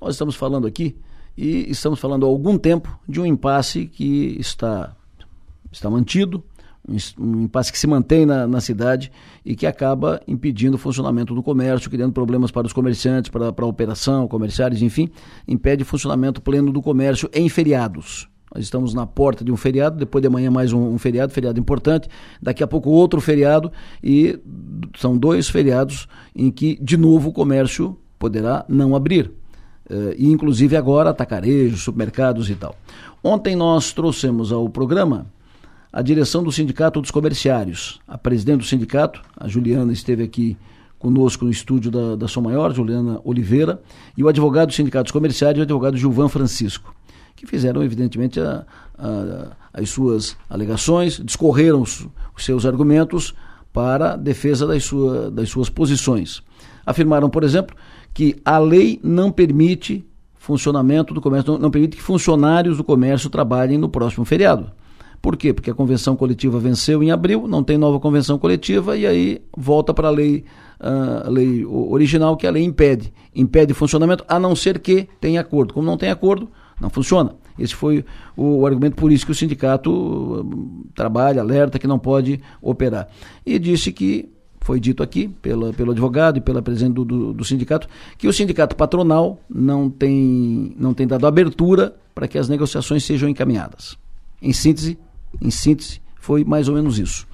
nós estamos falando aqui e estamos falando há algum tempo de um impasse que está, está mantido, um impasse que se mantém na, na cidade e que acaba impedindo o funcionamento do comércio, criando problemas para os comerciantes, para, para a operação, comerciários, enfim, impede o funcionamento pleno do comércio em feriados. Nós estamos na porta de um feriado, depois de amanhã mais um, um, feriado, feriado importante, daqui a pouco outro feriado, e são dois feriados em que, de novo, o comércio poderá não abrir. Uh, e inclusive agora atacarejos, supermercados e tal. Ontem nós trouxemos ao programa a direção do Sindicato dos Comerciários. A presidente do sindicato, a Juliana, esteve aqui conosco no estúdio da, da Som Maior, Juliana Oliveira, e o advogado do Sindicato dos Comerciários, o advogado Gilvan Francisco, que fizeram, evidentemente, a, a, as suas alegações, discorreram os, os, seus argumentos para defesa das, sua, das suas posições. Afirmaram, por exemplo, que a lei não permite funcionamento do comércio, não, não permite que funcionários do comércio trabalhem no próximo feriado. Por quê? Porque a convenção coletiva venceu em abril, não tem nova convenção coletiva e aí volta para a lei, uh, a lei original que a lei impede. Impede funcionamento, a não ser que tenha acordo. Como não tem acordo, não funciona. Esse foi o, argumento por isso que o sindicato uh, trabalha, alerta que não pode operar. E disse que foi dito aqui pela, pelo advogado e pela presidente do, do, do, sindicato que o sindicato patronal não tem, não tem dado abertura para que as negociações sejam encaminhadas. Em síntese, em síntese, foi mais ou menos isso.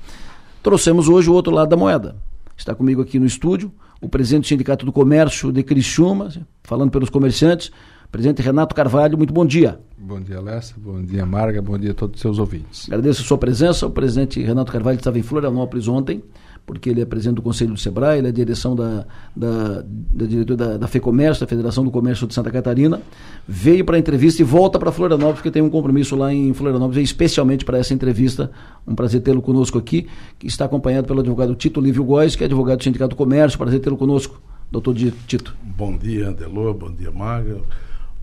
Trouxemos hoje o outro lado da moeda. Está comigo aqui no estúdio o presidente do Sindicato do Comércio de Criciúma, falando pelos comerciantes, presidente Renato Carvalho. Muito bom dia. Bom dia, Lessa. Bom dia, Marga. Bom dia a todos os seus ouvintes. Agradeço a sua presença. O presidente Renato Carvalho estava em Florianópolis ontem porque ele é presidente do Conselho do SEBRAE, ele é direção da, da, da diretora da, da FEComércio, da Federação do Comércio de Santa Catarina, veio para a entrevista e volta para Florianópolis, porque tem um compromisso lá em Florianópolis, especialmente para essa entrevista. Um prazer tê-lo conosco aqui, que está acompanhado pelo advogado Tito Lívio Góes, que é advogado do Sindicato do Comércio. Prazer tê-lo conosco, doutor Tito. Bom dia, Andelô, bom dia, Maga.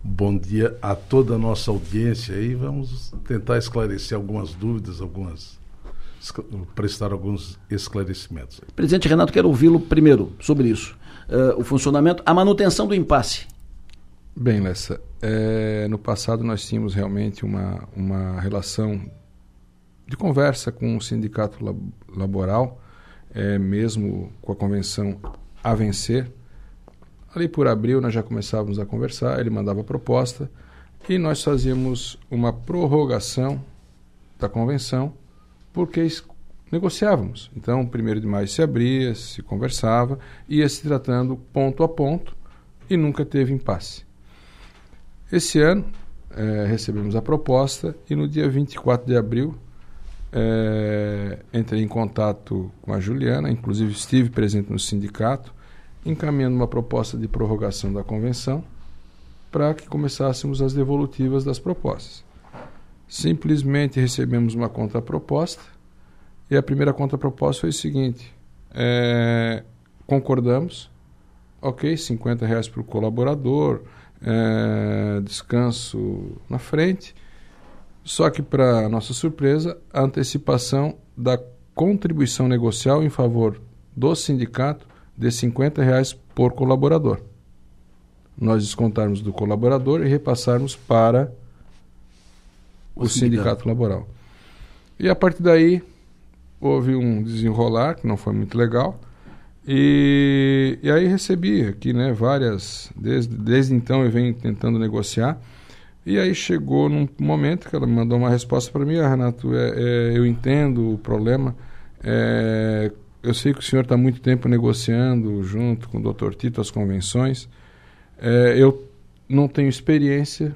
Bom dia a toda a nossa audiência aí. Vamos tentar esclarecer algumas dúvidas, algumas prestar alguns esclarecimentos. Presidente Renato, quero ouvi-lo primeiro sobre isso. Uh, o funcionamento, a manutenção do impasse. Bem, Lessa, é, no passado nós tínhamos realmente uma, uma relação de conversa com o sindicato lab laboral, é, mesmo com a convenção a vencer. Ali por abril nós já começávamos a conversar, ele mandava a proposta e nós fazíamos uma prorrogação da convenção porque negociávamos. Então, primeiro de maio se abria, se conversava, ia se tratando ponto a ponto e nunca teve impasse. Esse ano, é, recebemos a proposta e no dia 24 de abril é, entrei em contato com a Juliana, inclusive estive presente no sindicato, encaminhando uma proposta de prorrogação da convenção para que começássemos as devolutivas das propostas. Simplesmente recebemos uma contraproposta e a primeira contraproposta foi o seguinte: é, concordamos, ok, 50 reais para o colaborador, é, descanso na frente, só que para nossa surpresa, a antecipação da contribuição negocial em favor do sindicato de 50 reais por colaborador. Nós descontarmos do colaborador e repassarmos para o, sindicato laboral. E a partir daí houve um desenrolar que não foi muito legal. E, e aí recebi aqui né, várias. Desde, desde então eu venho tentando negociar. E aí chegou num momento que ela me mandou uma resposta para mim: ah, Renato, é, é, eu entendo o problema. É, eu sei que o senhor está muito tempo negociando junto com o Dr. Tito as convenções. É, eu não tenho experiência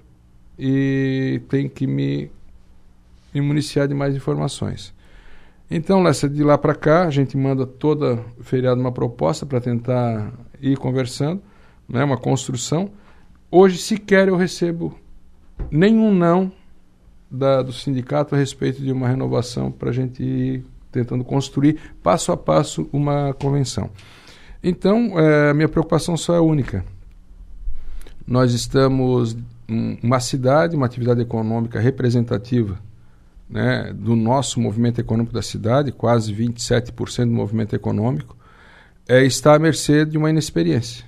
e tem que me, me municiar de mais informações. Então, Lessa, de lá para cá, a gente manda toda feriado uma proposta para tentar ir conversando, né, uma construção. Hoje, sequer eu recebo nenhum não da, do sindicato a respeito de uma renovação para a gente ir tentando construir passo a passo uma convenção. Então, é, a minha preocupação só é única. Nós estamos uma cidade, uma atividade econômica representativa né, do nosso movimento econômico da cidade, quase 27% do movimento econômico, é, está à mercê de uma inexperiência.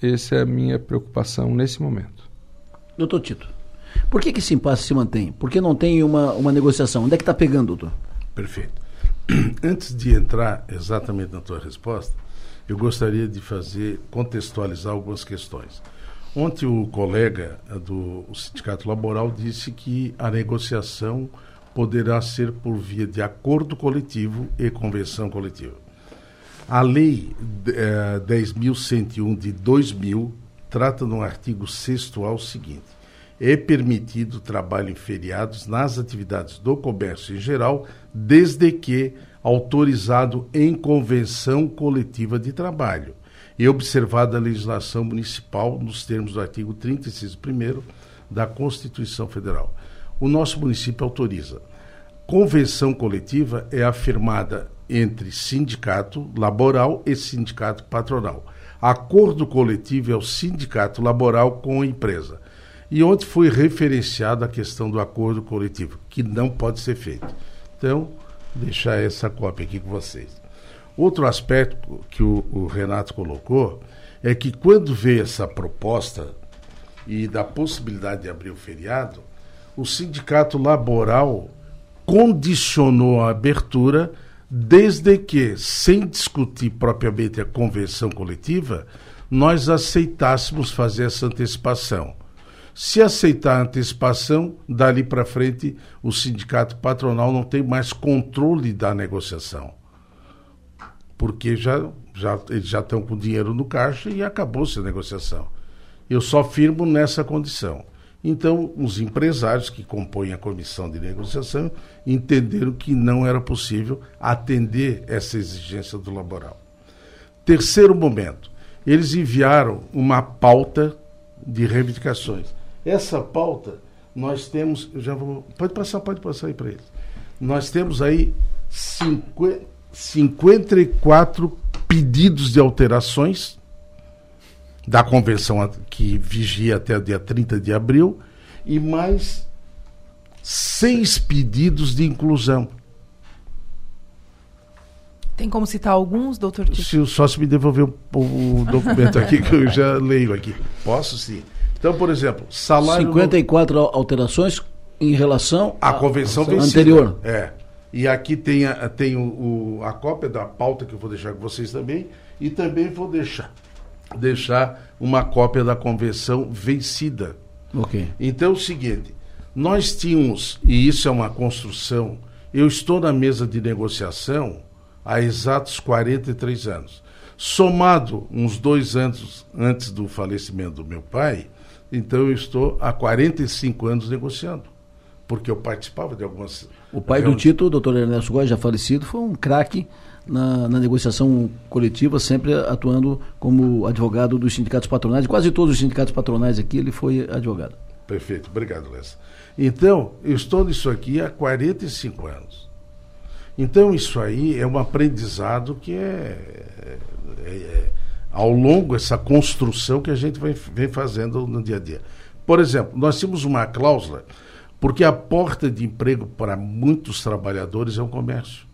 Essa é a minha preocupação nesse momento. Doutor Tito, por que, que esse impasse se mantém? Por que não tem uma, uma negociação? Onde é que está pegando, doutor? Perfeito. Antes de entrar exatamente na tua resposta, eu gostaria de fazer, contextualizar algumas questões. Ontem o colega do Sindicato Laboral disse que a negociação poderá ser por via de acordo coletivo e convenção coletiva. A Lei eh, 10.101 de 2000 trata no artigo 6 ao seguinte: é permitido trabalho em feriados nas atividades do comércio em geral, desde que autorizado em convenção coletiva de trabalho e observada a legislação municipal nos termos do artigo 36 1 da Constituição Federal. O nosso município autoriza. Convenção coletiva é afirmada entre sindicato laboral e sindicato patronal. Acordo coletivo é o sindicato laboral com a empresa. E onde foi referenciada a questão do acordo coletivo, que não pode ser feito. Então, deixar essa cópia aqui com vocês. Outro aspecto que o, o Renato colocou é que quando veio essa proposta e da possibilidade de abrir o feriado, o sindicato laboral condicionou a abertura desde que, sem discutir propriamente a convenção coletiva, nós aceitássemos fazer essa antecipação. Se aceitar a antecipação, dali para frente o sindicato patronal não tem mais controle da negociação. Porque já, já, eles já estão com dinheiro no caixa e acabou-se a negociação. Eu só firmo nessa condição. Então, os empresários que compõem a comissão de negociação entenderam que não era possível atender essa exigência do laboral. Terceiro momento, eles enviaram uma pauta de reivindicações. Essa pauta, nós temos, já vou, pode passar, pode passar aí para eles. Nós temos aí 50, 54 pedidos de alterações da convenção que vigia até o dia 30 de abril e mais seis pedidos de inclusão. Tem como citar alguns, doutor Tito? Se o sócio me devolver o, o documento aqui, que eu já leio aqui. Posso sim. Então, por exemplo, salário. 54 no... alterações em relação à convenção vencida. anterior. É. E aqui tem, a, tem o, o, a cópia da pauta que eu vou deixar com vocês também. E também vou deixar, deixar uma cópia da convenção vencida. Ok. Então é o seguinte: nós tínhamos, e isso é uma construção, eu estou na mesa de negociação há exatos 43 anos. Somado uns dois anos antes do falecimento do meu pai, então eu estou há 45 anos negociando, porque eu participava de algumas. O pai do Tito, o doutor Ernesto Góes, já falecido, foi um craque na, na, negociação coletiva, sempre atuando como advogado dos sindicatos patronais. Quase todos os sindicatos patronais aqui ele foi advogado. Perfeito, obrigado, Lessa. Então, eu estou nisso aqui há 45 anos. Então, isso aí é um aprendizado que é, é, é ao longo essa construção que a gente vem, vem fazendo no dia a dia. Por exemplo, nós temos uma cláusula, porque a porta de emprego para muitos trabalhadores é o comércio.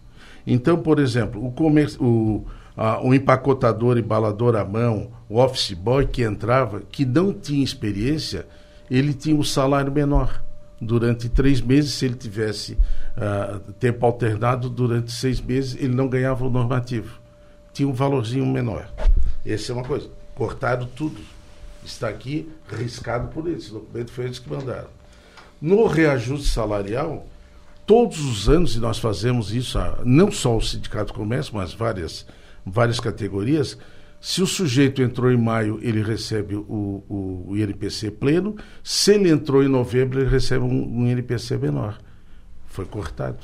Então, por exemplo, o, comércio, o, a, o empacotador, embalador à mão, o office boy que entrava, que não tinha experiência, ele tinha um salário menor. Durante três meses, se ele tivesse uh, tempo alternado, durante seis meses, ele não ganhava o normativo. Tinha um valorzinho menor. Essa é uma coisa. Cortaram tudo. Está aqui riscado por eles. O documento foi eles que mandaram. No reajuste salarial, todos os anos, e nós fazemos isso, não só o Sindicato Comércio, mas várias, várias categorias, se o sujeito entrou em maio, ele recebe o, o, o INPC pleno. Se ele entrou em novembro, ele recebe um, um INPC menor. Foi cortado.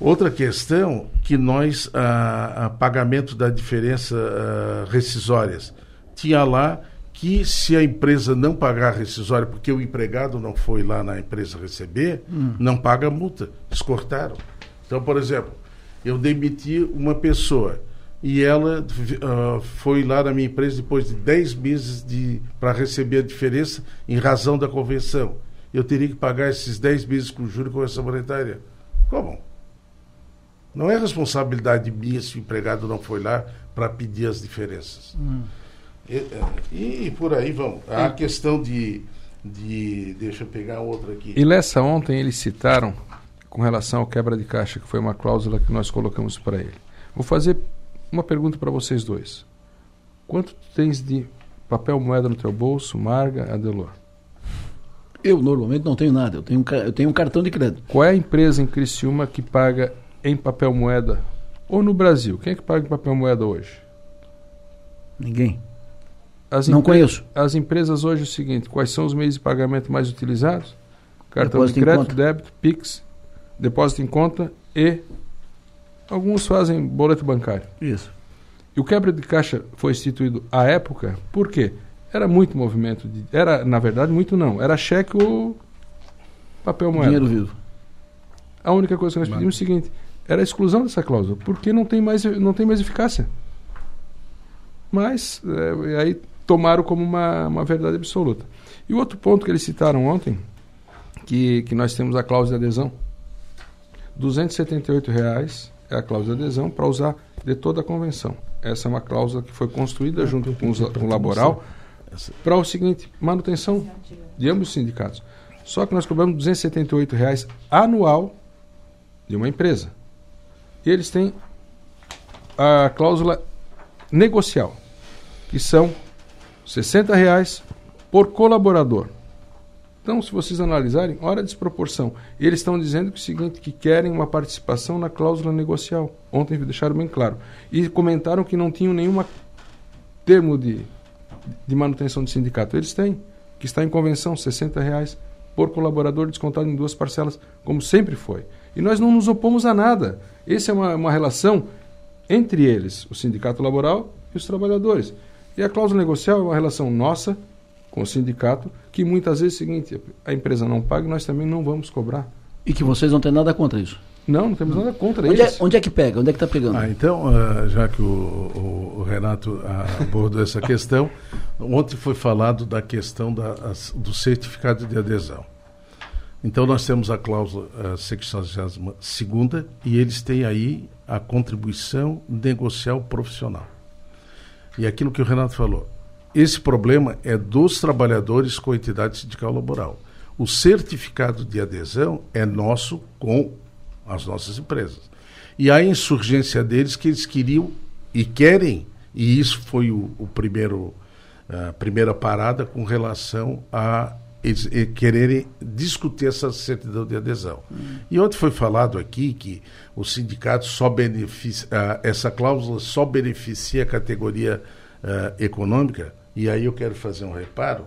Outra questão que nós, a, a pagamento da diferença a, rescisórias, tinha lá que se a empresa não pagar a rescisória, porque o empregado não foi lá na empresa receber, hum. não paga multa. Descortaram. Então, por exemplo, eu demiti uma pessoa e ela uh, foi lá na minha empresa depois de 10 meses de, para receber a diferença em razão da convenção. Eu teria que pagar esses 10 meses com juros e correção monetária. Como? Não é responsabilidade minha se o empregado não foi lá para pedir as diferenças. Hum. E, é, e por aí vamos. A questão de, de. Deixa eu pegar outra aqui. E nessa ontem eles citaram, com relação ao quebra de caixa, que foi uma cláusula que nós colocamos para ele. Vou fazer uma pergunta para vocês dois. Quanto tens de papel moeda no teu bolso, Marga, Adelor? Eu normalmente não tenho nada, eu tenho, um, eu tenho um cartão de crédito. Qual é a empresa em Criciúma que paga em papel moeda? Ou no Brasil? Quem é que paga em papel moeda hoje? Ninguém. As não conheço. As empresas hoje é o seguinte: quais são os meios de pagamento mais utilizados? Cartão Depósito de crédito, débito, Pix, depósito em conta e alguns fazem boleto bancário. Isso. E o quebra de caixa foi instituído à época, por quê? Era muito movimento. De, era, na verdade, muito não. Era cheque ou papel moeda. Dinheiro vivo. A única coisa que nós pedimos é o seguinte: era a exclusão dessa cláusula, porque não tem mais, não tem mais eficácia. Mas, é, aí tomaram como uma, uma verdade absoluta. E o outro ponto que eles citaram ontem, que, que nós temos a cláusula de adesão. 278 reais é a cláusula de adesão para usar de toda a convenção. Essa é uma cláusula que foi construída ah, junto com, os, com o laboral para o seguinte, manutenção de ambos os sindicatos. Só que nós cobramos 278 reais anual de uma empresa. E eles têm a cláusula negocial, que são 60 reais por colaborador. Então, se vocês analisarem, olha a desproporção. Eles estão dizendo que o seguinte, que querem uma participação na cláusula negocial. Ontem deixaram bem claro. E comentaram que não tinham nenhum termo de, de manutenção de sindicato. Eles têm, que está em convenção, 60 reais por colaborador, descontado em duas parcelas, como sempre foi. E nós não nos opomos a nada. Essa é uma, uma relação entre eles, o sindicato laboral e os trabalhadores. E a cláusula negocial é uma relação nossa com o sindicato, que muitas vezes é o seguinte, a empresa não paga e nós também não vamos cobrar. E que vocês não têm nada contra isso? Não, não temos nada contra onde isso. É, onde é que pega? Onde é que está pegando? Ah, então, uh, já que o, o, o Renato abordou essa questão, ontem foi falado da questão da, as, do certificado de adesão. Então, nós temos a cláusula uh, 62 e eles têm aí a contribuição negocial profissional. E aquilo que o Renato falou, esse problema é dos trabalhadores com a entidade sindical laboral. O certificado de adesão é nosso com as nossas empresas. E a insurgência deles que eles queriam e querem, e isso foi o, o primeiro a primeira parada com relação a eles quererem discutir essa certidão de adesão. Hum. E ontem foi falado aqui que o sindicato só beneficia, essa cláusula só beneficia a categoria uh, econômica. E aí eu quero fazer um reparo,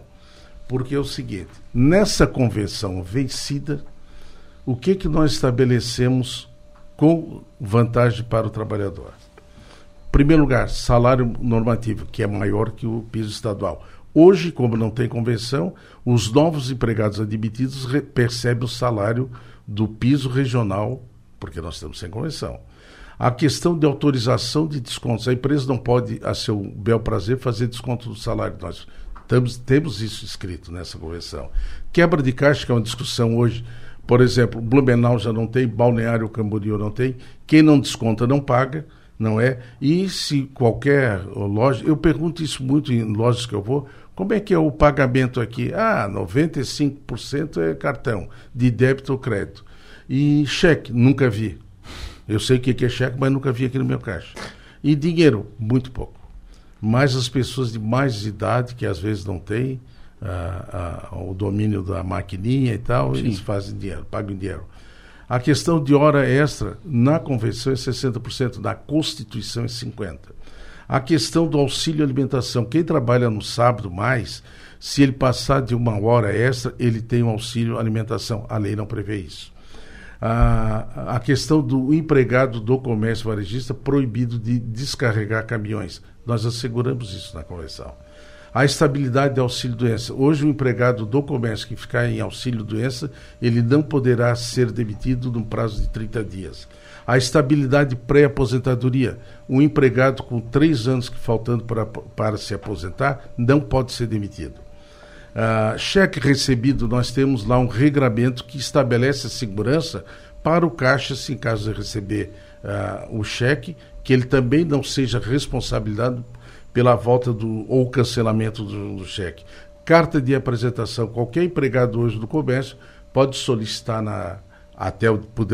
porque é o seguinte: nessa convenção vencida, o que, que nós estabelecemos com vantagem para o trabalhador? Em primeiro lugar, salário normativo, que é maior que o piso estadual. Hoje, como não tem convenção, os novos empregados admitidos percebem o salário do piso regional, porque nós estamos sem convenção. A questão de autorização de descontos. A empresa não pode, a seu bel prazer, fazer desconto do salário. Nós temos, temos isso escrito nessa convenção. Quebra de caixa, que é uma discussão hoje. Por exemplo, Blumenau já não tem, Balneário Camboriú não tem. Quem não desconta não paga, não é? E se qualquer loja. Eu pergunto isso muito em lojas que eu vou. Como é que é o pagamento aqui? Ah, 95% é cartão, de débito ou crédito. E cheque, nunca vi. Eu sei o que é cheque, mas nunca vi aqui no meu caixa. E dinheiro, muito pouco. Mas as pessoas de mais idade, que às vezes não têm ah, ah, o domínio da maquininha e tal, Sim. eles fazem dinheiro, pagam dinheiro. A questão de hora extra na convenção é 60%, na Constituição é 50%. A questão do auxílio alimentação, quem trabalha no sábado mais, se ele passar de uma hora extra, ele tem um auxílio alimentação. A lei não prevê isso a, a questão do empregado do comércio varejista proibido de descarregar caminhões. Nós asseguramos isso na convenção. A estabilidade de auxílio-doença. Hoje, o empregado do comércio que ficar em auxílio-doença, ele não poderá ser demitido no prazo de 30 dias. A estabilidade pré-aposentadoria. Um empregado com três anos faltando para, para se aposentar não pode ser demitido. Uh, cheque recebido, nós temos lá um regramento que estabelece a segurança para o caixa, se em caso de receber uh, o cheque, que ele também não seja responsabilizado pela volta do ou cancelamento do, do cheque. Carta de apresentação, qualquer empregado hoje do comércio pode solicitar na até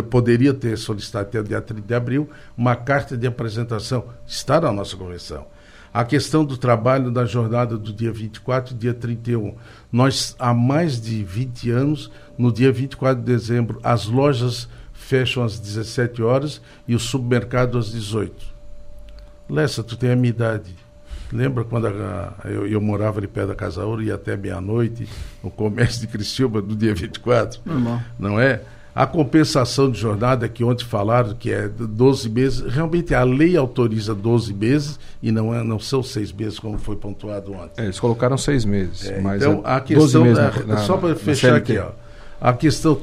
poderia ter solicitado até o dia 30 de abril uma carta de apresentação, está na nossa convenção. A questão do trabalho da jornada do dia 24 e dia 31. Nós, há mais de 20 anos, no dia 24 de dezembro, as lojas fecham às 17 horas e o supermercado às 18. Lessa, tu tem a minha idade. Lembra quando a, eu, eu, morava ali perto da Casa Ouro e até meia-noite no comércio de Criciúma do dia 24? Normal. Não é? A compensação de jornada que ontem falaram que é 12 meses, realmente a lei autoriza 12 meses e não, é, não são seis meses como foi pontuado ontem. É, eles colocaram seis meses. É, mas então, é a questão. Da, na, só para fechar aqui, ó, a questão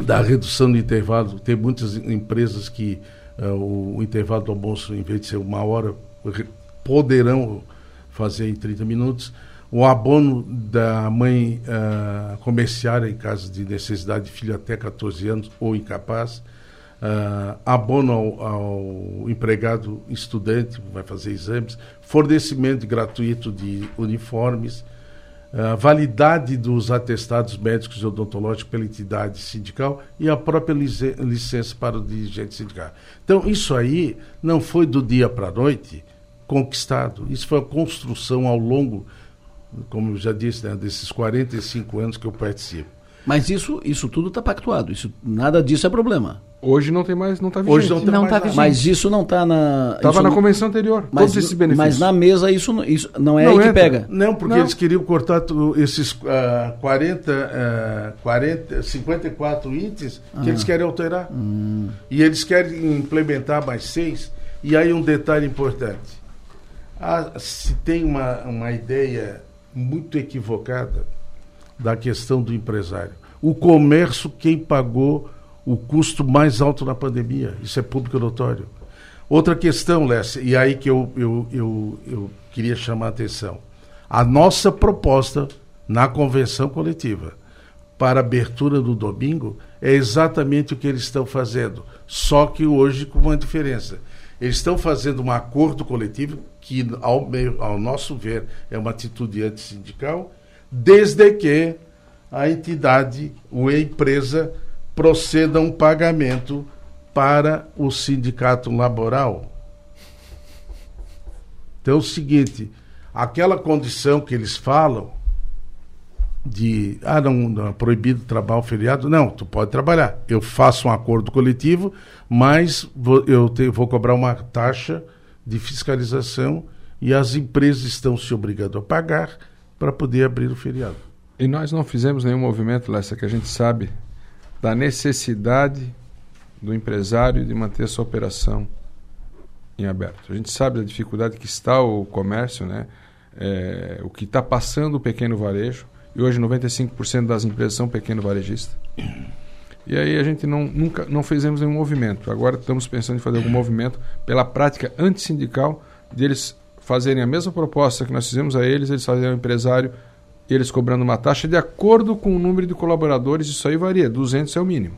da redução do intervalo, tem muitas empresas que uh, o, o, intervalo do almoço, em vez de ser uma hora, poderão fazer em 30 minutos o abono da mãe uh, comerciária em caso de necessidade de filho até 14 anos ou incapaz, uh, abono ao, ao, empregado estudante, vai fazer exames, fornecimento gratuito de uniformes, uh, validade dos atestados médicos e odontológicos pela entidade sindical e a própria licença para o dirigente sindical. Então, isso aí não foi do dia para a noite conquistado, isso foi uma construção ao longo como eu já disse, né, desses 45 anos que eu participo. Mas isso, isso tudo está pactuado, isso, nada disso é problema. Hoje não tem mais, não está vigente. Hoje não, tem não mais tá Mas isso não está na. Estava na convenção anterior, mas, todos esses benefícios. Mas na mesa isso, isso não é não aí entra. que pega. Não, porque não. eles queriam cortar esses uh, 40, uh, 40, 54 itens ah. que eles querem alterar. Hum. E eles querem implementar mais seis. E aí um detalhe importante. Ah, se tem uma, uma ideia muito equivocada da questão do empresário. O comércio, quem pagou o custo mais alto na pandemia, isso é público notório. Outra questão, Lécia, e aí que eu, eu, eu, eu queria chamar a atenção. A nossa proposta na convenção coletiva para abertura do domingo é exatamente o que eles estão fazendo, só que hoje com uma diferença. Eles estão fazendo um acordo coletivo que, ao, ao nosso ver, é uma atitude antissindical, desde que a entidade ou a empresa proceda um pagamento para o sindicato laboral. Então é o seguinte, aquela condição que eles falam de ah não, não proibido trabalhar o feriado, não, tu pode trabalhar. Eu faço um acordo coletivo, mas vou, eu te, vou cobrar uma taxa de fiscalização e as empresas estão se obrigando a pagar para poder abrir o feriado. E nós não fizemos nenhum movimento, Lessa, que a gente sabe da necessidade do empresário de manter sua operação em aberto. A gente sabe da dificuldade que está o comércio, né? É, o que está passando o pequeno varejo. E hoje 95% das empresas são pequeno varejista. E aí a gente não, nunca não fizemos nenhum movimento. Agora estamos pensando em fazer algum movimento pela prática antissindical de eles fazerem a mesma proposta que nós fizemos a eles, eles fazerem ao empresário, eles cobrando uma taxa de acordo com o número de colaboradores, isso aí varia, 200 é o mínimo.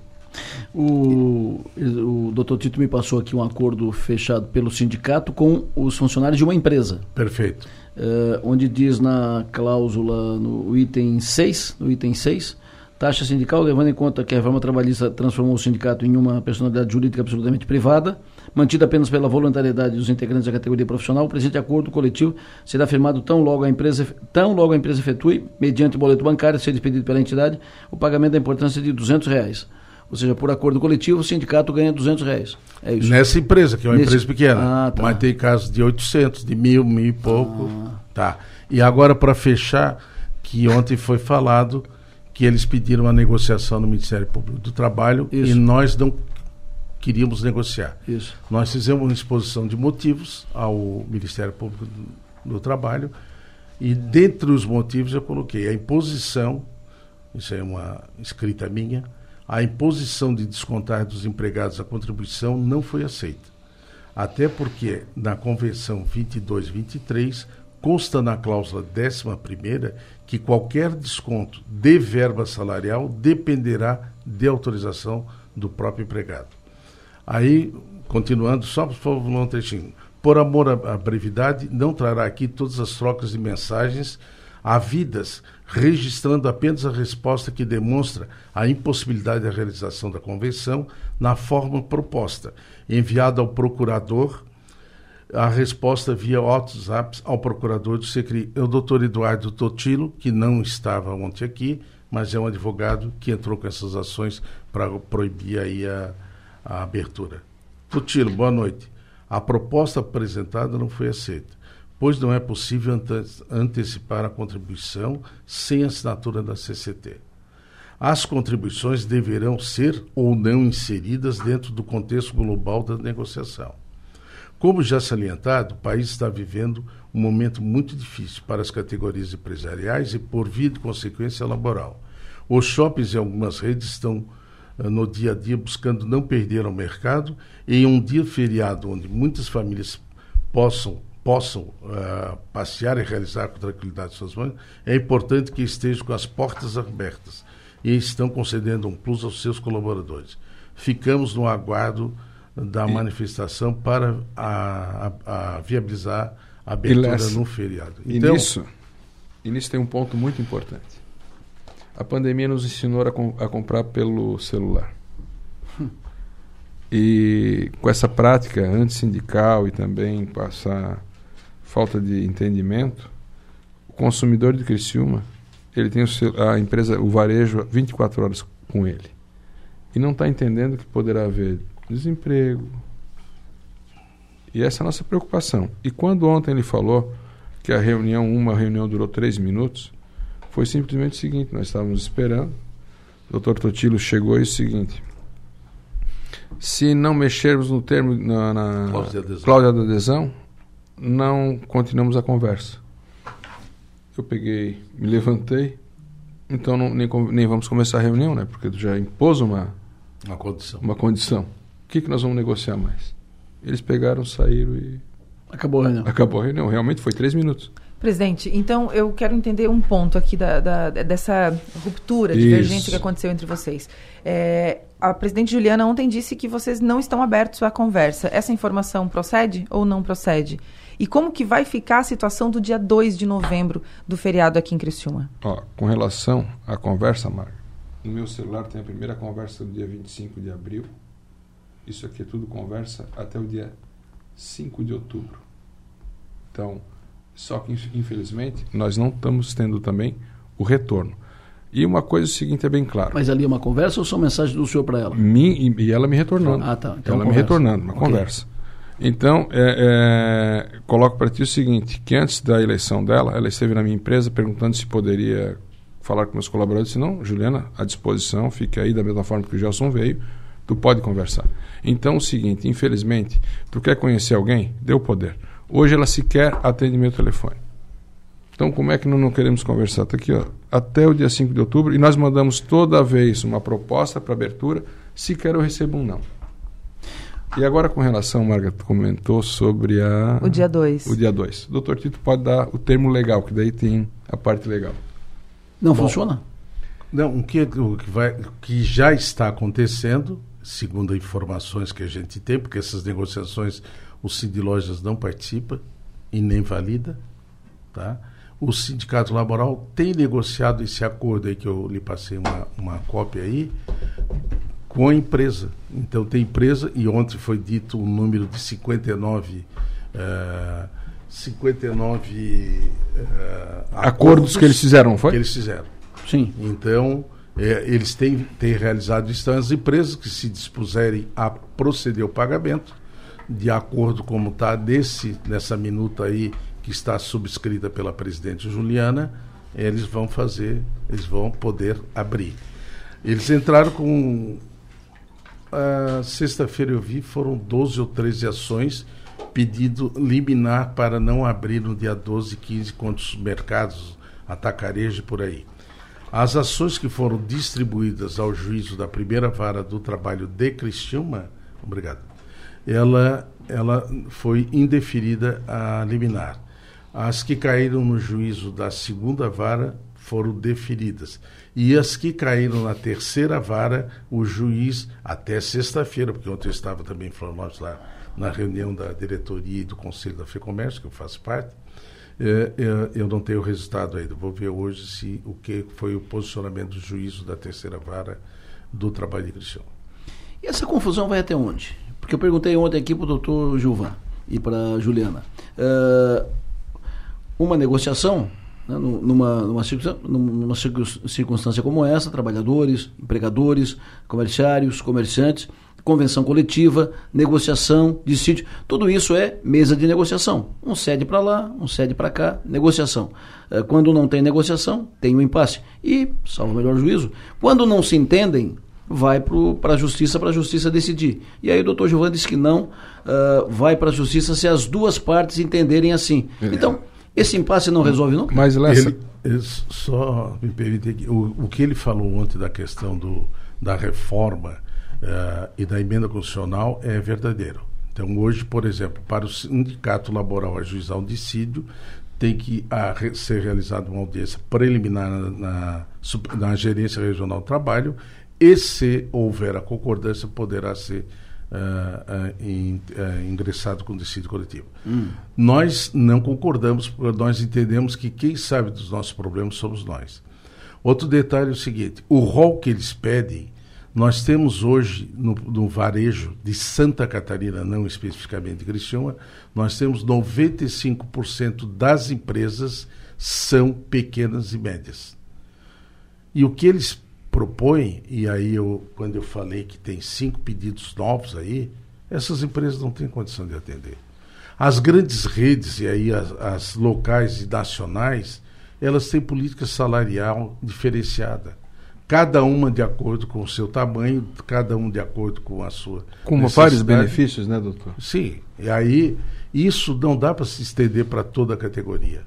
O, o doutor Tito me passou aqui um acordo fechado pelo sindicato com os funcionários de uma empresa. Perfeito. Uh, onde diz na cláusula, no item 6, no item 6, taxa sindical, levando em conta que a reforma trabalhista transformou o sindicato em uma personalidade jurídica absolutamente privada, mantida apenas pela voluntariedade dos integrantes da categoria profissional, o presente acordo coletivo será firmado tão logo a empresa, tão logo a empresa efetue, mediante boleto bancário, ser despedido pela entidade, o pagamento da importância de 200 reais. Ou seja, por acordo coletivo, o sindicato ganha 200 reais. É isso. Nessa empresa, que é uma Nesse... empresa pequena. Ah, tá. Mas tem casos de 800, de mil, mil e pouco. Ah. Tá. E agora, para fechar, que ontem foi falado que eles pediram uma negociação no Ministério Público do Trabalho isso. e nós não queríamos negociar. Isso. Nós fizemos uma exposição de motivos ao Ministério Público do, do Trabalho e dentre os motivos eu coloquei a imposição, isso é uma escrita minha, a imposição de descontar dos empregados a contribuição não foi aceita. Até porque na Convenção 22-23 consta na cláusula 11 que qualquer desconto de verba salarial dependerá de autorização do próprio empregado. Aí, continuando, só por favor, um trechinho. Por amor à brevidade, não trará aqui todas as trocas de mensagens havidas, registrando apenas a resposta que demonstra a impossibilidade da realização da convenção na forma proposta, enviada ao procurador a resposta via WhatsApp ao procurador do Secri, o doutor Eduardo Totilo, que não estava ontem aqui, mas é um advogado que entrou com essas ações para proibir aí a, a abertura. Totilo, boa noite. A proposta apresentada não foi aceita, pois não é possível ante antecipar a contribuição sem assinatura da CCT. As contribuições deverão ser ou não inseridas dentro do contexto global da negociação. Como já salientado, o país está vivendo um momento muito difícil para as categorias empresariais e, por via de consequência, laboral. Os shoppings e algumas redes estão uh, no dia a dia buscando não perder o mercado em um dia feriado onde muitas famílias possam possam uh, passear e realizar com tranquilidade suas mães, é importante que estejam com as portas abertas e estão concedendo um plus aos seus colaboradores. Ficamos no aguardo da e, manifestação para a, a, a viabilizar a abertura no feriado. Então, e nisso, e nisso tem um ponto muito importante. A pandemia nos ensinou a, com, a comprar pelo celular. Hum. E com essa prática antissindical e também passar falta de entendimento, o consumidor de Criciúma, ele tem o, a empresa, o varejo 24 horas com ele. E não está entendendo que poderá haver desemprego. E essa é a nossa preocupação. E quando ontem ele falou que a reunião, uma reunião durou três minutos, foi simplesmente o seguinte: nós estávamos esperando. O doutor Totilo chegou e o seguinte: se não mexermos no termo na, na cláusula de adesão, não continuamos a conversa. Eu peguei, me levantei, então não, nem, nem vamos começar a reunião, né? Porque tu já impôs uma, uma condição. Uma condição que, que nós vamos negociar mais? Eles pegaram, saíram e. Acabou a reunião. Acabou a reunião. Realmente foi três minutos. Presidente, então eu quero entender um ponto aqui da, da dessa ruptura, Isso. divergência que aconteceu entre vocês. É, a presidente Juliana ontem disse que vocês não estão abertos à conversa. Essa informação procede ou não procede? E como que vai ficar a situação do dia 2 de novembro do feriado aqui em Criciúma? Ó, com relação à conversa, Marga, no meu celular tem a primeira conversa do dia 25 de abril, isso aqui é tudo conversa até o dia 5 de outubro. Então, só que infelizmente nós não estamos tendo também o retorno. E uma coisa seguinte é bem clara. Mas ali é uma conversa ou só mensagem do senhor para ela? Mim, e, ela me retornando. Ah, tá. Então ela me retornando, uma okay. conversa. Então, é, é, coloco para ti o seguinte, que antes da eleição dela, ela esteve na minha empresa perguntando se poderia falar com meus colaboradores. Disse, não, Juliana, à disposição, fique aí da mesma forma que o Gelson veio tu pode conversar. Então, o seguinte, infelizmente, tu quer conhecer alguém? Deu poder. Hoje ela sequer atende meu telefone. Então, como é que nós não queremos conversar? Está aqui, ó, até o dia 5 de outubro, e nós mandamos toda vez uma proposta para abertura, sequer eu recebo um não. E agora, com relação, Marga, tu comentou sobre a. O dia 2. O dia 2. Doutor Tito pode dar o termo legal, que daí tem a parte legal. Não Bom, funciona? Não, o que, o que, vai, o que já está acontecendo segundo informações que a gente tem, porque essas negociações o Cindy Lojas não participa e nem valida, tá? O sindicato laboral tem negociado esse acordo aí que eu lhe passei uma, uma cópia aí com a empresa. Então tem empresa e ontem foi dito um número de 59 uh, 59 uh, acordos, acordos que eles fizeram, foi? Que eles fizeram. Sim. Então é, eles têm, têm realizado isso, então as empresas que se dispuserem a proceder ao pagamento, de acordo como está nessa minuta aí que está subscrita pela presidente Juliana, eles vão fazer, eles vão poder abrir. Eles entraram com. Sexta-feira eu vi, foram 12 ou 13 ações pedido liminar para não abrir no dia 12 e 15 contra os mercados, atacarejo por aí. As ações que foram distribuídas ao juízo da primeira vara do trabalho de Criciúma, obrigado, ela, ela foi indeferida a liminar. As que caíram no juízo da segunda vara foram deferidas. E as que caíram na terceira vara, o juiz, até sexta-feira, porque ontem eu estava também em Florianópolis lá na reunião da diretoria e do conselho da FEComércio, que eu faço parte. É, é, eu não tenho o resultado ainda. Vou ver hoje se o que foi o posicionamento do juízo da terceira vara do trabalho de Cristiano. E essa confusão vai até onde? Porque eu perguntei ontem aqui para o doutor Gilvan e para Juliana. Uh, uma negociação, né, numa, numa, numa circunstância como essa, trabalhadores, empregadores, comerciários, comerciantes, convenção coletiva, negociação, dissídio, tudo isso é mesa de negociação. Um cede para lá, um cede para cá, negociação. Uh, quando não tem negociação, tem um impasse. E, salvo o melhor juízo, quando não se entendem, vai para a justiça, para a justiça decidir. E aí o doutor Giovanni disse que não, uh, vai para a justiça se as duas partes entenderem assim. É. Então, esse impasse não resolve nunca? Mas, Lessa... Ele, ele só me permite, o, o que ele falou ontem da questão do, da reforma uh, e da emenda constitucional é verdadeiro. Então, hoje, por exemplo, para o sindicato laboral ajuizar um dissídio, tem que a, ser realizada uma audiência preliminar na, na, na gerência regional do trabalho e se houver a concordância, poderá ser uh, uh, in, uh, ingressado com decídio coletivo. Hum. Nós não concordamos, porque nós entendemos que quem sabe dos nossos problemas somos nós. Outro detalhe é o seguinte: o rol que eles pedem, nós temos hoje no, no varejo de Santa Catarina, não especificamente Criciúma, nós temos 95% das empresas são pequenas e médias. E o que eles propõe, e aí eu, quando eu falei que tem cinco pedidos novos aí, essas empresas não têm condição de atender. As grandes redes, e aí as, as locais e nacionais, elas têm política salarial diferenciada. Cada uma de acordo com o seu tamanho, cada um de acordo com a sua. Com vários benefícios, né, doutor? Sim. E aí, isso não dá para se estender para toda a categoria.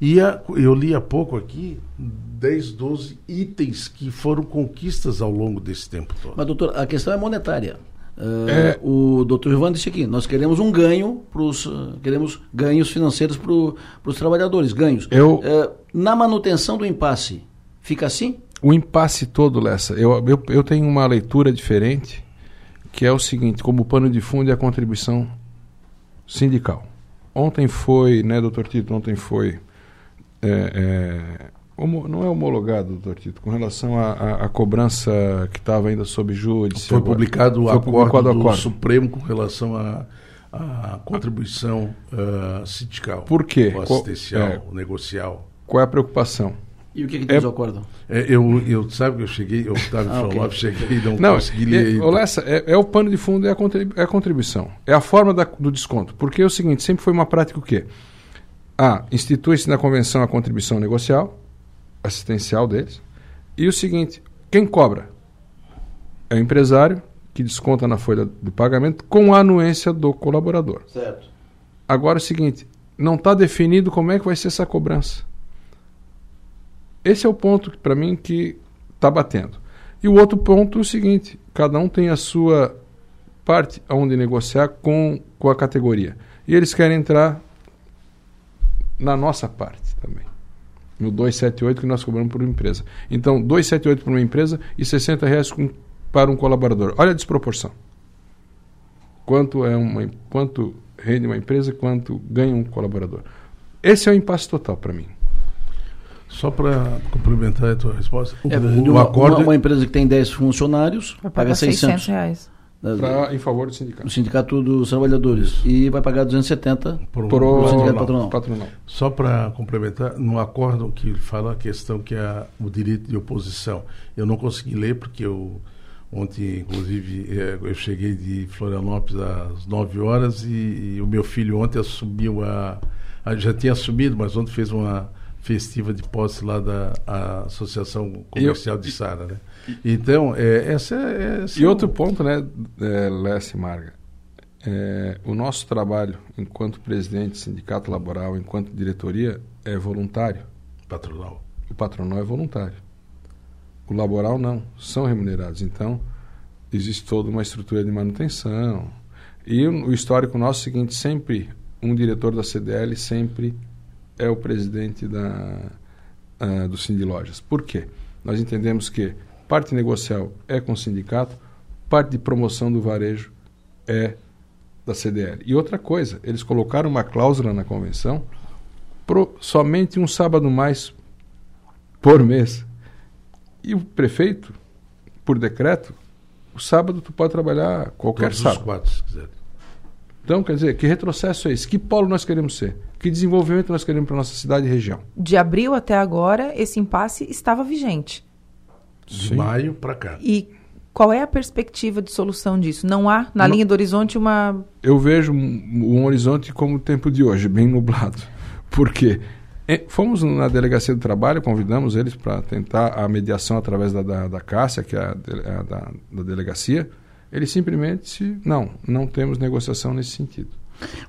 E a, eu li há pouco aqui 10, 12 itens que foram conquistas ao longo desse tempo todo. Mas, doutor, a questão é monetária. Uh, é... O doutor Ivan disse aqui, nós queremos um ganho, pros, queremos ganhos financeiros para os trabalhadores, ganhos. Eu... Uh, na manutenção do impasse, fica assim? O impasse todo, Lessa, eu, eu, eu tenho uma leitura diferente, que é o seguinte, como pano de fundo é a contribuição sindical. Ontem foi, né, doutor Tito, ontem foi é, é, não é homologado, doutor Tito, com relação à cobrança que estava ainda sob júdice. Foi publicado o acordo do acordo. Supremo com relação à a, a, contribuição uh, sindical. Por quê? assistencial, é, negocial. Qual é a preocupação? E o que, que diz é, o acordo? É, eu, eu, sabe que eu cheguei, eu estava ah, okay. cheguei e não, não consegui ler. É, Lessa, é, é, o pano de fundo, é a, é a contribuição. É a forma da, do desconto. Porque é o seguinte, sempre foi uma prática o quê? A. Institui-se na convenção a contribuição negocial, assistencial deles. E o seguinte: quem cobra? É o empresário que desconta na folha de pagamento com a anuência do colaborador. Certo. Agora é o seguinte: não está definido como é que vai ser essa cobrança. Esse é o ponto, para mim, que está batendo. E o outro ponto é o seguinte: cada um tem a sua parte onde negociar com, com a categoria. E eles querem entrar na nossa parte também. No 278 que nós cobramos por empresa. Então, 278 para uma empresa e 60 reais com, para um colaborador. Olha a desproporção. Quanto, é uma, quanto rende uma empresa quanto ganha um colaborador. Esse é o impasse total para mim. Só para complementar a tua resposta, o, é, o, acordo... Uma, uma, empresa que tem 10 funcionários paga 600. 600 reais. Pra, em favor do sindicato. O Sindicato dos Trabalhadores. E vai pagar 270 para o sindicato patronal. patronal. Só para complementar, no acordo que fala a questão que é o direito de oposição. Eu não consegui ler porque eu ontem, inclusive, é, eu cheguei de Florianópolis às 9 horas e, e o meu filho ontem assumiu a, a, já tinha assumido, mas ontem fez uma festiva de posse lá da Associação Comercial eu, de Sara, né? Então, é, essa é. Essa e outro ponto, né, é, Lécio Marga? É, o nosso trabalho enquanto presidente, sindicato laboral, enquanto diretoria, é voluntário. Patronal. O patronal é voluntário. O laboral não, são remunerados. Então, existe toda uma estrutura de manutenção. E o histórico nosso é o seguinte: sempre um diretor da CDL sempre é o presidente da, uh, do Cindy Lojas. Por quê? Nós entendemos que parte negocial é com o sindicato, parte de promoção do varejo é da CDL. E outra coisa, eles colocaram uma cláusula na convenção pro somente um sábado mais por mês. E o prefeito, por decreto, o sábado tu pode trabalhar qualquer Todos sábado. os quatro, se quiser. Então, quer dizer, que retrocesso é esse? Que polo nós queremos ser? Que desenvolvimento nós queremos para nossa cidade e região? De abril até agora, esse impasse estava vigente. De Sim. maio para cá. E qual é a perspectiva de solução disso? Não há, na Não. linha do horizonte, uma. Eu vejo um, um horizonte como o tempo de hoje, bem nublado. Por quê? Eh, Fomos na delegacia do trabalho, convidamos eles para tentar a mediação através da, da, da Cássia, que é a, a da, da delegacia. Eles simplesmente, não, não temos negociação nesse sentido.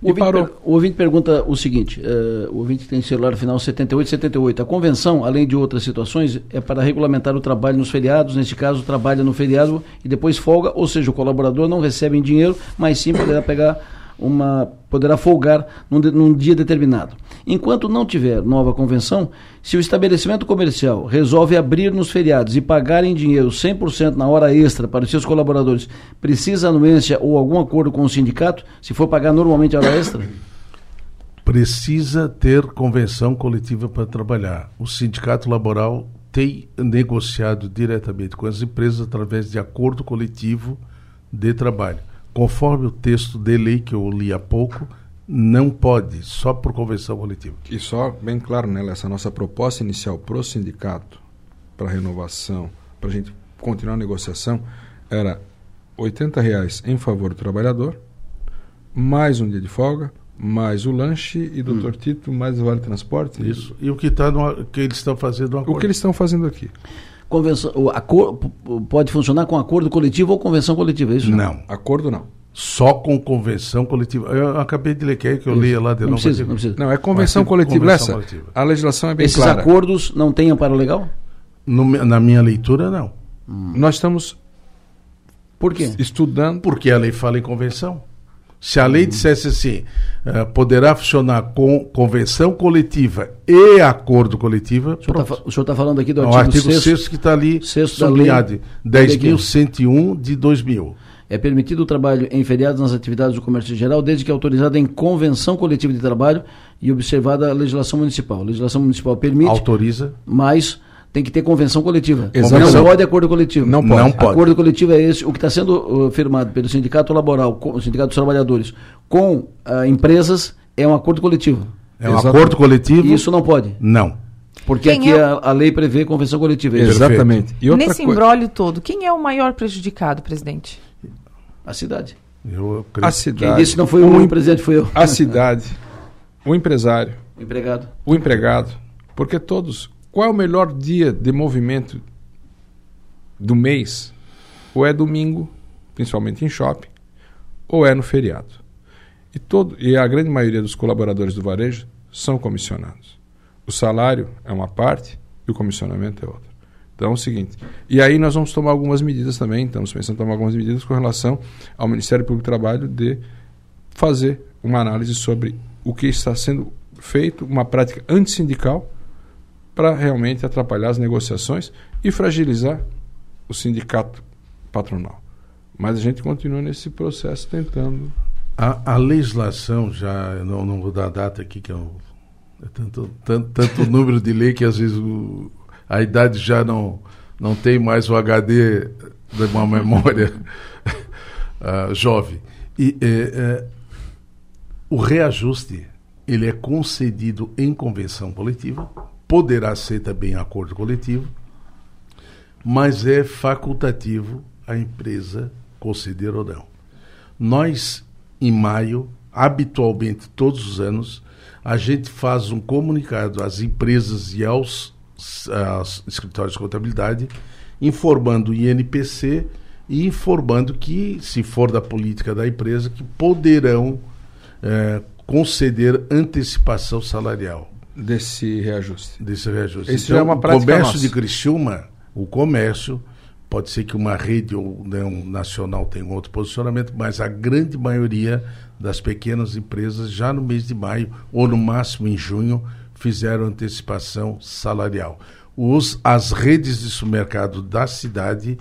O ouvinte, per- o ouvinte pergunta o seguinte: eh, o ouvinte tem celular final 7878. A convenção, além de outras situações, é para regulamentar o trabalho nos feriados. Neste caso, trabalha no feriado e depois folga, ou seja, o colaborador não recebe em dinheiro, mas sim poderá pegar uma. poderá folgar num, num dia determinado. Enquanto não tiver nova convenção, se o estabelecimento comercial resolve abrir nos feriados e pagar em dinheiro 100% na hora extra para os seus colaboradores, precisa anuência ou algum acordo com o sindicato, se for pagar normalmente a hora extra? Precisa ter convenção coletiva para trabalhar. O sindicato laboral tem negociado diretamente com as empresas através de acordo coletivo de trabalho. Conforme o texto de lei que eu li há pouco, não pode, só por convenção coletiva. E só, bem claro, né, essa nossa proposta inicial para o sindicato, para renovação, para a gente continuar a negociação, era 80 reais em favor do trabalhador, mais um dia de folga, mais o lanche e doutor Tito, mais o vale transporte. Isso. E o que, tá no, que eles estão fazendo no O que eles estão fazendo aqui? Convenção, o acor- pode funcionar com acordo coletivo ou convenção coletiva, é isso? Não, Acordo não. só com convenção coletiva. Eu acabei de ler, quer que eu leia lá de Não novo. precisa, não precisa. Não, é convenção coletiva. convenção Lessa, coletiva. a legislação é bem Esses clara. acordos não têm amparo legal? No na minha leitura, não. Nós estamos Por quê? estudando. Porque a lei fala em convenção. Se a lei dissesse assim, eh, poderá funcionar com convenção coletiva e acordo coletivo, O senhor está tá falando aqui do artigo, artigo 6 6 que está ali sexto sublinhado. lei- da lei que- 10.101 de 2000. É permitido o trabalho em feriados nas atividades do comércio geral, desde que autorizado em convenção coletiva de trabalho e observada a legislação municipal. A legislação municipal permite, Autoriza. mas tem que ter convenção coletiva. Exatamente. Não pode acordo coletivo. Não pode. Não pode. Acordo coletivo é esse, o que está sendo uh, firmado pelo Sindicato Laboral, com, o Sindicato dos Trabalhadores, com ah, empresas, é um acordo coletivo. É um Exatamente. acordo coletivo? E isso não pode, Não. porque Quem aqui é a, a lei prevê convenção coletiva. é. Exatamente. E Nesse coi- embrólio todo, quem é o maior prejudicado, presidente? A cidade. Eu creio. a Quem cidade, disse não foi o presidente, foi eu. a cidade, o empresário, O empregado. o empregado, porque todos. Qual é o melhor dia de movimento do mês? Ou é domingo, principalmente em shopping, ou é no feriado. E, todo, e a grande maioria dos colaboradores do varejo são comissionados. O salário é uma parte e o comissionamento é outra. Então é o seguinte. E aí nós vamos tomar algumas medidas também, estamos pensando em tomar algumas medidas com relação ao Ministério Público do Trabalho de fazer uma análise sobre o que está sendo feito, uma prática antissindical, para realmente atrapalhar as negociações e fragilizar o sindicato patronal. Mas a gente continua nesse processo tentando. A, a legislação já, não, não vou dar a data aqui, que é, um, é tanto, tanto, tanto número de lei que às vezes o- a idade já não, não tem mais o HD de uma memória ah, jovem. E eh, eh, o reajuste ele é concedido em convenção coletiva, poderá ser também acordo coletivo, mas é facultativo a empresa conceder ou não. Nós, em maio, habitualmente, todos os anos, a gente faz um comunicado às empresas e aos, aos escritórios de contabilidade, informando o INPC e informando que, se for da política da empresa, que poderão eh, conceder antecipação salarial Desse reajuste. desse reajuste. Então, Esse já é uma o prática comércio nossa. de Criciúma, o comércio, pode ser que uma rede ou né, um nacional tenha um outro posicionamento, mas a grande maioria das pequenas empresas, já no mês de maio, ou no máximo em junho, fizeram antecipação salarial. Os, as redes de supermercado da cidade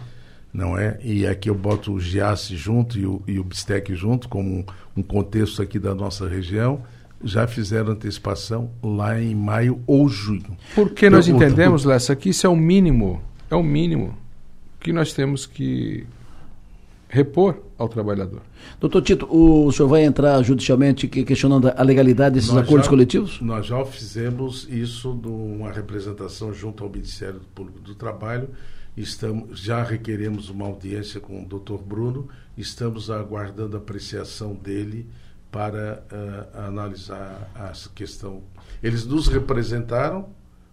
não é? E aqui eu boto o Giasse junto e o, e o Bistec junto, como um, um contexto aqui da nossa região, já fizeram antecipação lá em maio ou junho. Porque nós entendemos, Lessa, que isso é o mínimo, é o mínimo que nós temos que repor ao trabalhador. Doutor Tito, o senhor vai entrar judicialmente questionando a legalidade desses nós acordos já, coletivos? Nós já fizemos isso numa representação junto ao Ministério Público do Trabalho. Estamos, já requeremos uma audiência com o doutor Bruno, estamos aguardando a apreciação dele para uh, analisar a questão. Eles nos representaram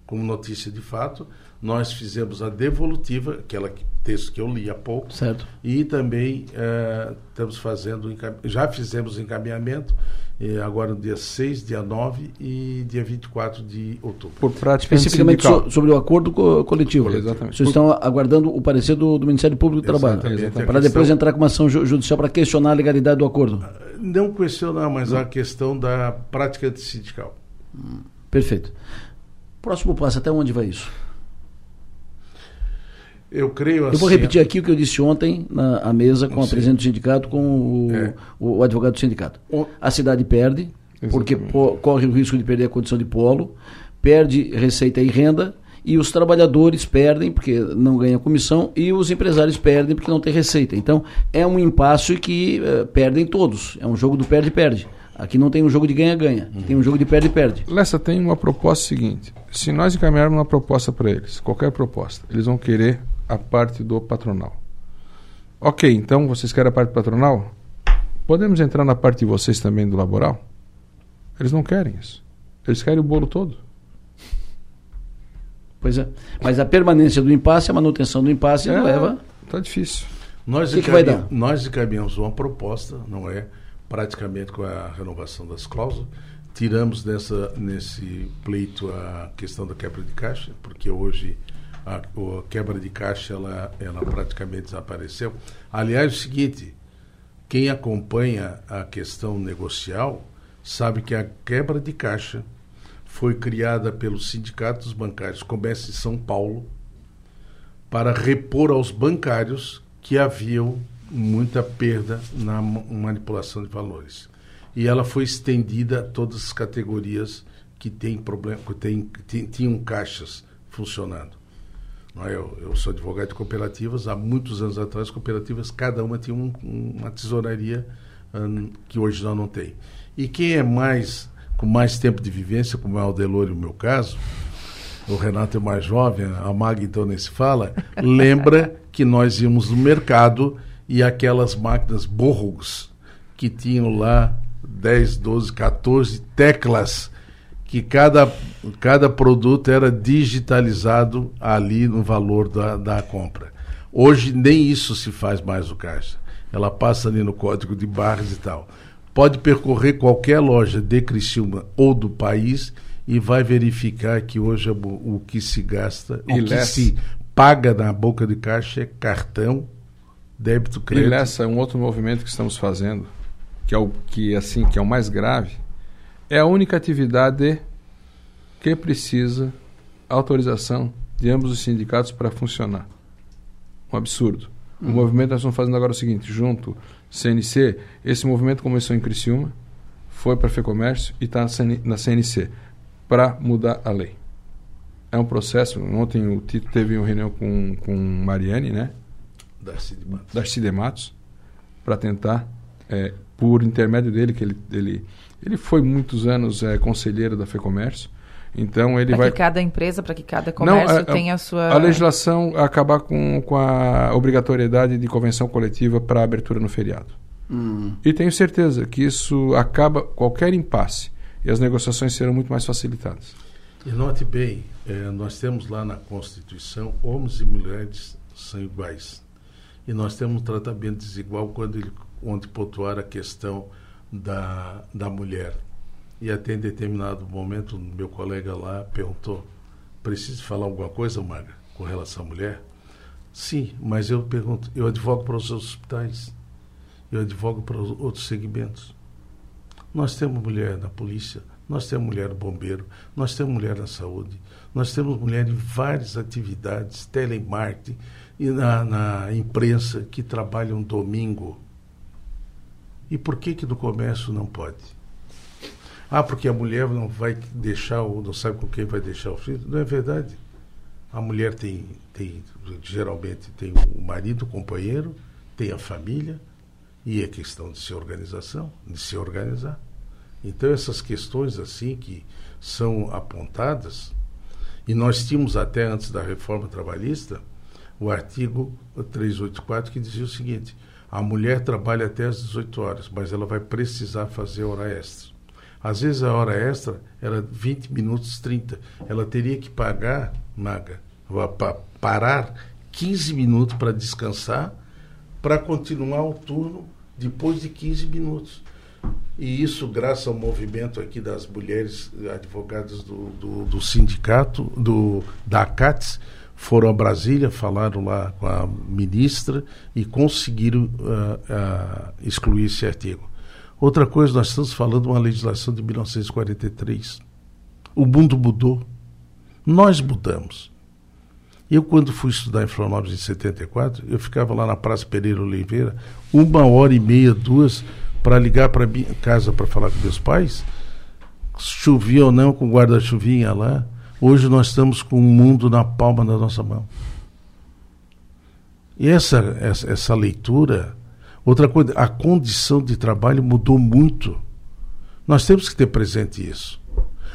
como notícia de fato, nós fizemos a devolutiva, aquela texto que eu li há pouco, certo. e também uh, estamos fazendo, já fizemos encaminhamento, eh, agora no dia 6, dia 9 e dia 24 de outubro. Por prática Especificamente so, sobre o acordo co coletivo. Exatamente. Vocês Por... estão aguardando o parecer do, do Ministério Público do Trabalho. Para depois entrar com uma ação judicial para questionar a legalidade do acordo. Não questionar, mas Não. a questão da prática sindical. Hum, perfeito. Próximo passo, até onde vai isso? Eu creio assim. Eu vou assim, repetir aqui o que eu disse ontem na a mesa com a presidente do sindicato, com o, é. o, advogado do sindicato. A cidade perde, Exatamente. porque po, corre o risco de perder a condição de polo, perde receita e renda, e os trabalhadores perdem porque não ganham comissão e os empresários perdem porque não tem receita. Então é um impasse que uh, perdem todos. É um jogo do perde-perde. Aqui não tem um jogo de ganha-ganha, tem um jogo de perde-perde. Lessa tem uma proposta seguinte: se nós encaminharmos uma proposta para eles, qualquer proposta, eles vão querer a parte do patronal. Ok, então vocês querem a parte patronal? Podemos entrar na parte de vocês também do laboral? Eles não querem isso. Eles querem o bolo todo. Pois é. Mas a permanência do impasse, a manutenção do impasse é, leva. Tá difícil. Nós, que que vai dar? nós encaminhamos uma proposta, não é? Praticamente com a renovação das cláusulas. Tiramos nessa, nesse pleito a questão da quebra de caixa, porque hoje a, a quebra de caixa ela, ela praticamente desapareceu. Aliás, é o seguinte, quem acompanha a questão negocial sabe que a quebra de caixa foi criada pelos sindicatos bancários Comércio de São Paulo para repor aos bancários que haviam muita perda na manipulação de valores. E ela foi estendida a todas as categorias que têm problema, que tem, tinham caixas funcionando. É? Eu, eu, sou advogado de cooperativas. Há muitos anos atrás, cooperativas, cada uma tinha um, uma tesouraria um, que hoje já não tem. E quem é mais com mais tempo de vivência, como é o Delor e o meu caso, o Renato é mais jovem, a Mag então nem se fala, lembra que nós íamos no mercado e aquelas máquinas Borros que tinham lá 10, 12, 14 teclas que cada, cada produto era digitalizado ali no valor da, da compra. Hoje nem isso se faz mais no caixa. Ela passa ali no código de barras e tal. Pode percorrer qualquer loja de Criciúma ou do país e vai verificar que hoje o que se gasta, e o que se paga na boca de caixa é cartão, débito, crédito. E essa é um outro movimento que estamos fazendo, que é o que assim que é o mais grave, é a única atividade que precisa autorização de ambos os sindicatos para funcionar. Um absurdo. O movimento nós estamos fazendo agora é o seguinte, junto CNC, esse movimento começou em Criciúma, foi para a FEComércio e está na CNC para mudar a lei. É um processo. Ontem o Tito teve uma reunião com, com Mariane, né? Darcy de Matos. Darcy de Matos, para tentar, é, por intermédio dele, que ele, ele ele foi muitos anos é, conselheiro da FEComércio. Então ele pra vai. que cada empresa, para que cada comércio Não, a, tenha a sua. A legislação acabar com, com a obrigatoriedade de convenção coletiva para abertura no feriado. Hum. E tenho certeza que isso acaba qualquer impasse e as negociações serão muito mais facilitadas. E note bem, é, nós temos lá na Constituição homens e mulheres são iguais. E nós temos um tratamento desigual quando ele, onde pontuar a questão da, da mulher. E até em determinado momento, meu colega lá perguntou: precisa falar alguma coisa, Maga, com relação à mulher? Sim, mas eu pergunto: eu advogo para os hospitais, eu advogo para os outros segmentos. Nós temos mulher na polícia, nós temos mulher bombeiro, nós temos mulher na saúde, nós temos mulher em várias atividades, telemarketing e na, na imprensa que trabalham domingo. E por que que do comércio não pode? Ah, porque a mulher não vai deixar, ou não sabe com quem vai deixar o filho. Não é verdade. A mulher tem, tem geralmente tem o marido, o companheiro, tem a família, e é questão de se organização, de se organizar. Então essas questões assim que são apontadas, e nós tínhamos até antes da reforma trabalhista o artigo 384 que dizia o seguinte: a mulher trabalha até às 18 horas, mas ela vai precisar fazer hora extra. Às vezes a hora extra era 20 minutos 30. Ela teria que pagar, Maga, parar 15 minutos para descansar, para continuar o turno depois de 15 minutos. E isso graças ao movimento aqui das mulheres advogadas do, do, do sindicato, do, da ACATS, foram a Brasília, falaram lá com a ministra e conseguiram uh, uh, excluir esse artigo. Outra coisa, nós estamos falando de uma legislação de 1943. O mundo mudou. Nós mudamos. Eu, quando fui estudar em Florianópolis em 74, eu ficava lá na Praça Pereira Oliveira, uma hora e meia, duas, para ligar para minha casa para falar com meus pais. Chovia ou não, com guarda-chuvinha lá. Hoje nós estamos com o mundo na palma da nossa mão. E essa, essa, essa leitura Outra coisa, a condição de trabalho mudou muito. Nós temos que ter presente isso.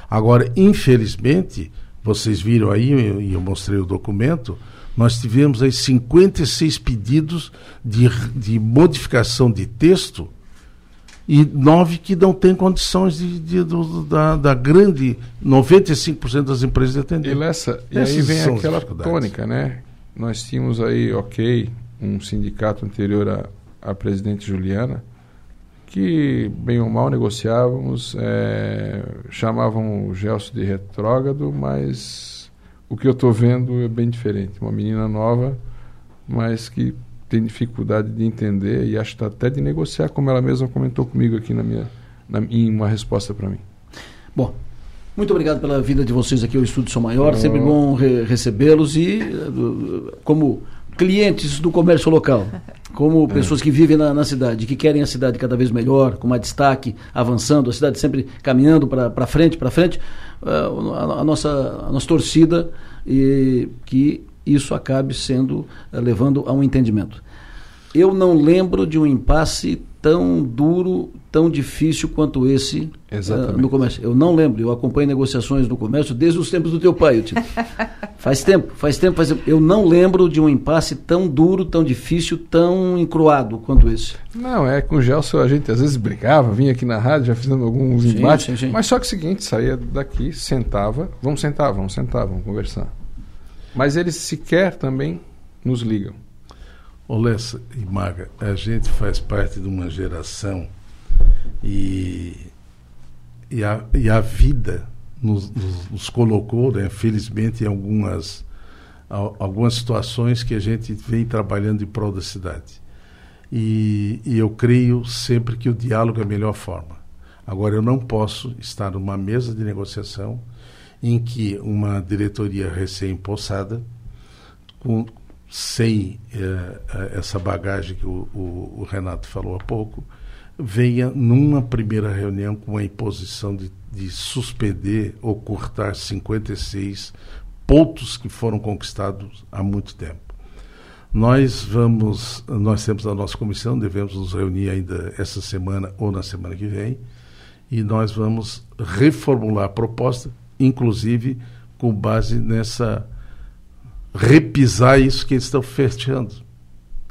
Agora, infelizmente, vocês viram aí, e eu mostrei o documento, nós tivemos aí 56 pedidos de, de modificação de texto e nove que não têm condições de, de do, da, da, grande 95% das empresas de atender. E, essa, e aí vem aquela tônica, né? Nós tínhamos aí, ok, um sindicato anterior a a presidente Juliana, que bem ou mal negociávamos, é, chamavam o Gelson de retrógrado, mas o que eu estou vendo é bem diferente. Uma menina nova, mas que tem dificuldade de entender e acho que até de negociar, como ela mesma comentou comigo aqui na minha, na, em uma resposta para mim. Bom, muito obrigado pela vida de vocês aqui ao Estúdio São Maior. Oh. Sempre bom re recebê-los e, como clientes do comércio local, como pessoas que vivem na, na, cidade, que querem a cidade cada vez melhor, com mais destaque, avançando, a cidade sempre caminhando para frente, para frente, uh, a, a, nossa, a nossa torcida e que isso acabe sendo uh, levando a um entendimento. Eu não lembro de um impasse tão duro, tão difícil quanto esse uh, no comércio. Eu não lembro, eu acompanho negociações no comércio desde os tempos do teu pai, Tito. faz tempo, faz tempo, faz tempo. Eu não lembro de um impasse tão duro, tão difícil, tão encruado quanto esse. Não, é com o Gelson a gente às vezes brigava, vinha aqui na rádio, já fizendo alguns sim, embates, sim, sim. mas só que é o seguinte, saía daqui, sentava, vamos sentar, vamos sentar, vamos conversar. Mas eles sequer também nos ligam. Olessa e Maga, a gente faz parte de uma geração e, e, a, e a vida nos, nos, nos colocou, né, felizmente, em algumas, algumas situações que a gente vem trabalhando em prol da cidade. E, e eu creio sempre que o diálogo é a melhor forma. Agora, eu não posso estar numa mesa de negociação em que uma diretoria recém-possada, com, sem eh, eh, essa bagagem que o, o, o, Renato falou há pouco, venha numa primeira reunião com a imposição de, de suspender ou cortar 56 pontos que foram conquistados há muito tempo. Nós vamos, nós temos a nossa comissão, devemos nos reunir ainda essa semana ou na semana que vem, e nós vamos reformular a proposta, inclusive com base nessa repisar isso que eles estão fechando.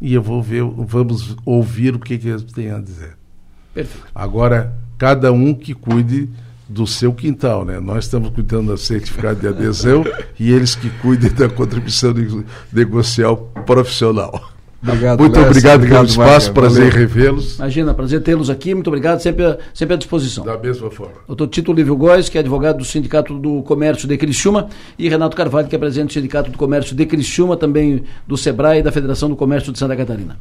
E eu vou ver, vamos ouvir o que, que eles têm a dizer. Perfeito. Agora, cada um que cuide do seu quintal, né? Nós estamos cuidando do certificado de adesão e eles que cuidem da contribuição negocial profissional. Obrigado, muito Léo, obrigado, obrigado pelo espaço, prazer revê-los. Imagina, prazer tê-los aqui, muito obrigado, sempre, sempre à disposição. Da mesma forma. Doutor Tito Lívio Góes, que é advogado do Sindicato do Comércio de Criciúma, e Renato Carvalho, que é presidente do Sindicato do Comércio de Criciúma, também do SEBRAE e da Federação do Comércio de Santa Catarina.